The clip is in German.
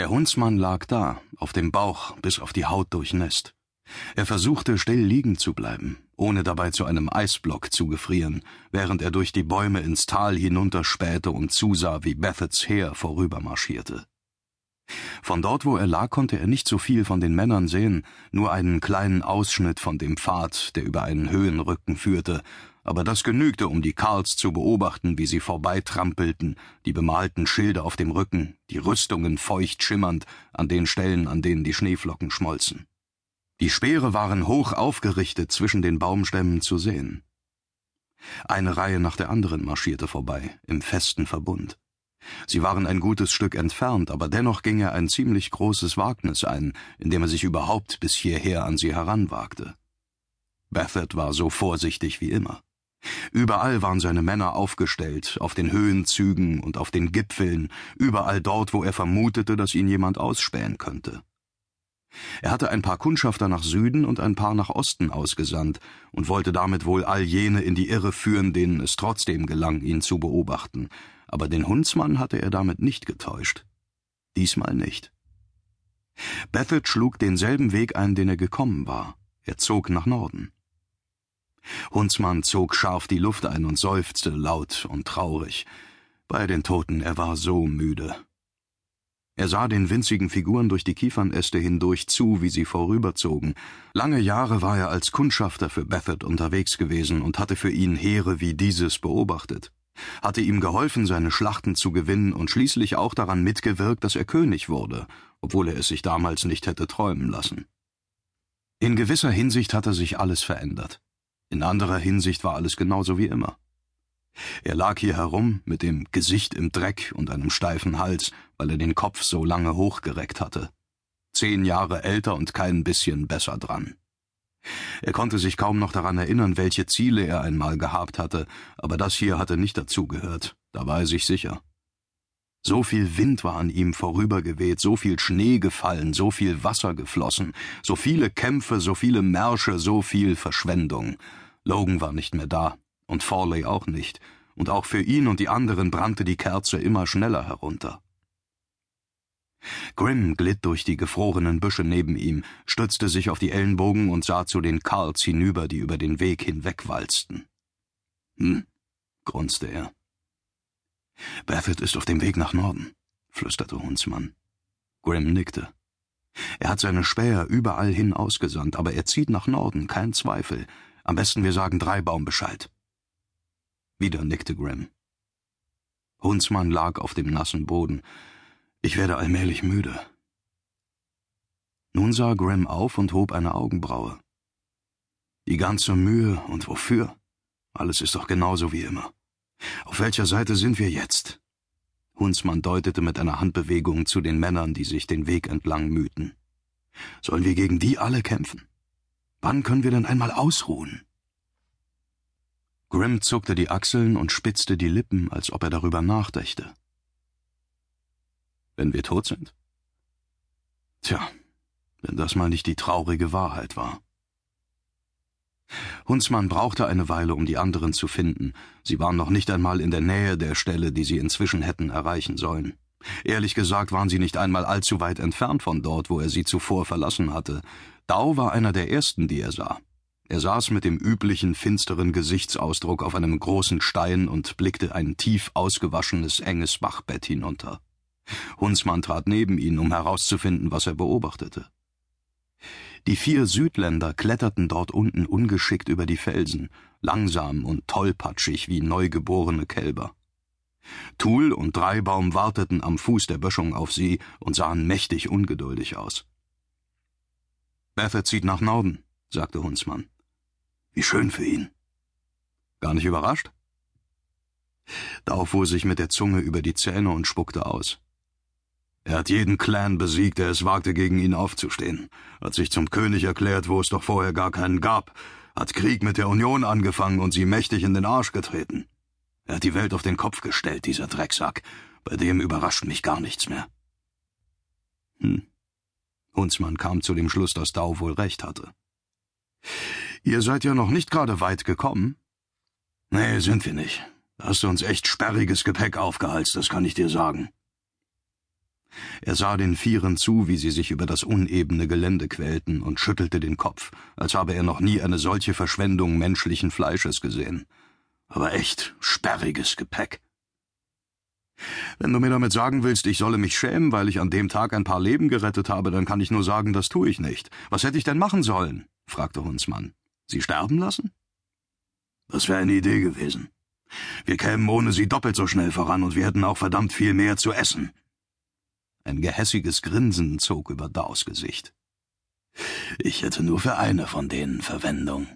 Der Hundsmann lag da, auf dem Bauch bis auf die Haut durchnässt. Er versuchte still liegen zu bleiben, ohne dabei zu einem Eisblock zu gefrieren, während er durch die Bäume ins Tal hinunterspähte und zusah, wie Bethets Heer vorübermarschierte. Von dort, wo er lag, konnte er nicht so viel von den Männern sehen, nur einen kleinen Ausschnitt von dem Pfad, der über einen Höhenrücken führte, aber das genügte, um die Karls zu beobachten, wie sie vorbeitrampelten, die bemalten Schilde auf dem Rücken, die Rüstungen feucht schimmernd an den Stellen, an denen die Schneeflocken schmolzen. Die Speere waren hoch aufgerichtet zwischen den Baumstämmen zu sehen. Eine Reihe nach der anderen marschierte vorbei, im festen Verbund. Sie waren ein gutes Stück entfernt, aber dennoch ging er ein ziemlich großes Wagnis ein, indem er sich überhaupt bis hierher an sie heranwagte. Bethet war so vorsichtig wie immer. Überall waren seine Männer aufgestellt, auf den Höhenzügen und auf den Gipfeln, überall dort, wo er vermutete, dass ihn jemand ausspähen könnte. Er hatte ein paar Kundschafter nach Süden und ein paar nach Osten ausgesandt und wollte damit wohl all jene in die Irre führen, denen es trotzdem gelang, ihn zu beobachten, aber den Hundsmann hatte er damit nicht getäuscht. Diesmal nicht. Bethet schlug denselben Weg ein, den er gekommen war. Er zog nach Norden. Hundsmann zog scharf die Luft ein und seufzte laut und traurig. Bei den Toten, er war so müde. Er sah den winzigen Figuren durch die Kiefernäste hindurch zu, wie sie vorüberzogen. Lange Jahre war er als Kundschafter für Bethet unterwegs gewesen und hatte für ihn Heere wie dieses beobachtet, hatte ihm geholfen, seine Schlachten zu gewinnen und schließlich auch daran mitgewirkt, dass er König wurde, obwohl er es sich damals nicht hätte träumen lassen. In gewisser Hinsicht hatte sich alles verändert. In anderer Hinsicht war alles genauso wie immer. Er lag hier herum, mit dem Gesicht im Dreck und einem steifen Hals, weil er den Kopf so lange hochgereckt hatte. Zehn Jahre älter und kein bisschen besser dran. Er konnte sich kaum noch daran erinnern, welche Ziele er einmal gehabt hatte, aber das hier hatte nicht dazugehört, da war er sich sicher. So viel Wind war an ihm vorübergeweht, so viel Schnee gefallen, so viel Wasser geflossen, so viele Kämpfe, so viele Märsche, so viel Verschwendung. Logan war nicht mehr da, und Forley auch nicht, und auch für ihn und die anderen brannte die Kerze immer schneller herunter. Grimm glitt durch die gefrorenen Büsche neben ihm, stützte sich auf die Ellenbogen und sah zu den Karls hinüber, die über den Weg hinwegwalzten. Hm, grunzte er. Baffett ist auf dem Weg nach Norden, flüsterte Hundsmann. Grimm nickte. Er hat seine Späher überall hin ausgesandt, aber er zieht nach Norden, kein Zweifel, am besten wir sagen Dreibaum Bescheid. Wieder nickte Grimm. Hundsmann lag auf dem nassen Boden. Ich werde allmählich müde. Nun sah Grimm auf und hob eine Augenbraue. Die ganze Mühe und wofür? Alles ist doch genauso wie immer. Auf welcher Seite sind wir jetzt? Hundsmann deutete mit einer Handbewegung zu den Männern, die sich den Weg entlang mühten. Sollen wir gegen die alle kämpfen? Wann können wir denn einmal ausruhen? Grimm zuckte die Achseln und spitzte die Lippen, als ob er darüber nachdächte. Wenn wir tot sind? Tja, wenn das mal nicht die traurige Wahrheit war. Hundsmann brauchte eine Weile, um die anderen zu finden. Sie waren noch nicht einmal in der Nähe der Stelle, die sie inzwischen hätten erreichen sollen. Ehrlich gesagt waren sie nicht einmal allzu weit entfernt von dort, wo er sie zuvor verlassen hatte. Dau war einer der ersten, die er sah. Er saß mit dem üblichen finsteren Gesichtsausdruck auf einem großen Stein und blickte ein tief ausgewaschenes, enges Bachbett hinunter. Hundsmann trat neben ihn, um herauszufinden, was er beobachtete. Die vier Südländer kletterten dort unten ungeschickt über die Felsen, langsam und tollpatschig wie neugeborene Kälber. Thul und Dreibaum warteten am Fuß der Böschung auf sie und sahen mächtig ungeduldig aus. Bethet zieht nach Norden, sagte Hundsmann. Wie schön für ihn. Gar nicht überrascht? Dau fuhr sich mit der Zunge über die Zähne und spuckte aus. Er hat jeden Clan besiegt, der es wagte, gegen ihn aufzustehen, hat sich zum König erklärt, wo es doch vorher gar keinen gab, hat Krieg mit der Union angefangen und sie mächtig in den Arsch getreten. Er hat die Welt auf den Kopf gestellt, dieser Drecksack. Bei dem überrascht mich gar nichts mehr. Hm. Hundsmann kam zu dem Schluss, dass Dau wohl recht hatte. Ihr seid ja noch nicht gerade weit gekommen. Nee, sind wir nicht. Da hast du uns echt sperriges Gepäck aufgehalst, das kann ich dir sagen. Er sah den Vieren zu, wie sie sich über das unebene Gelände quälten, und schüttelte den Kopf, als habe er noch nie eine solche Verschwendung menschlichen Fleisches gesehen. Aber echt sperriges Gepäck. Wenn du mir damit sagen willst, ich solle mich schämen, weil ich an dem Tag ein paar Leben gerettet habe, dann kann ich nur sagen, das tue ich nicht. Was hätte ich denn machen sollen? fragte Hundsmann. Sie sterben lassen? Das wäre eine Idee gewesen. Wir kämen ohne sie doppelt so schnell voran und wir hätten auch verdammt viel mehr zu essen. Ein gehässiges Grinsen zog über Daus Gesicht. Ich hätte nur für eine von denen Verwendung.